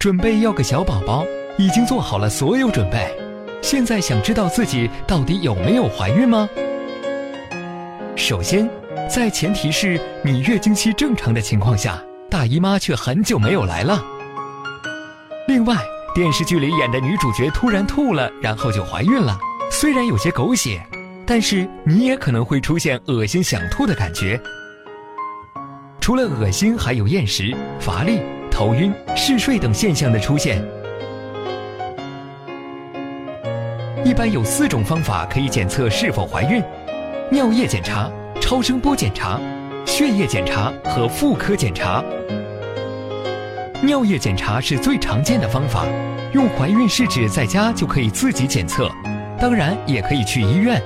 准备要个小宝宝，已经做好了所有准备，现在想知道自己到底有没有怀孕吗？首先，在前提是你月经期正常的情况下，大姨妈却很久没有来了。另外，电视剧里演的女主角突然吐了，然后就怀孕了，虽然有些狗血，但是你也可能会出现恶心想吐的感觉。除了恶心，还有厌食、乏力、头晕、嗜睡等现象的出现。一般有四种方法可以检测是否怀孕：尿液检查、超声波检查、血液检查和妇科检查。尿液检查是最常见的方法，用怀孕试纸在家就可以自己检测，当然也可以去医院。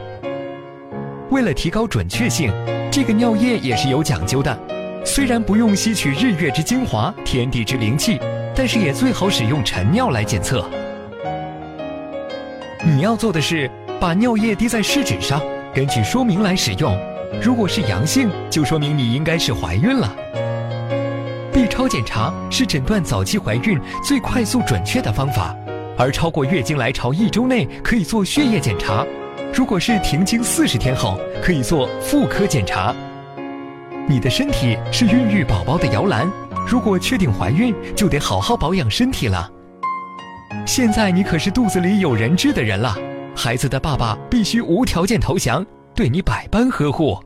为了提高准确性，这个尿液也是有讲究的。虽然不用吸取日月之精华、天地之灵气，但是也最好使用晨尿来检测。你要做的是把尿液滴在试纸上，根据说明来使用。如果是阳性，就说明你应该是怀孕了。B 超检查是诊断早期怀孕最快速准确的方法，而超过月经来潮一周内可以做血液检查。如果是停经四十天后，可以做妇科检查。你的身体是孕育宝宝的摇篮，如果确定怀孕，就得好好保养身体了。现在你可是肚子里有人质的人了，孩子的爸爸必须无条件投降，对你百般呵护。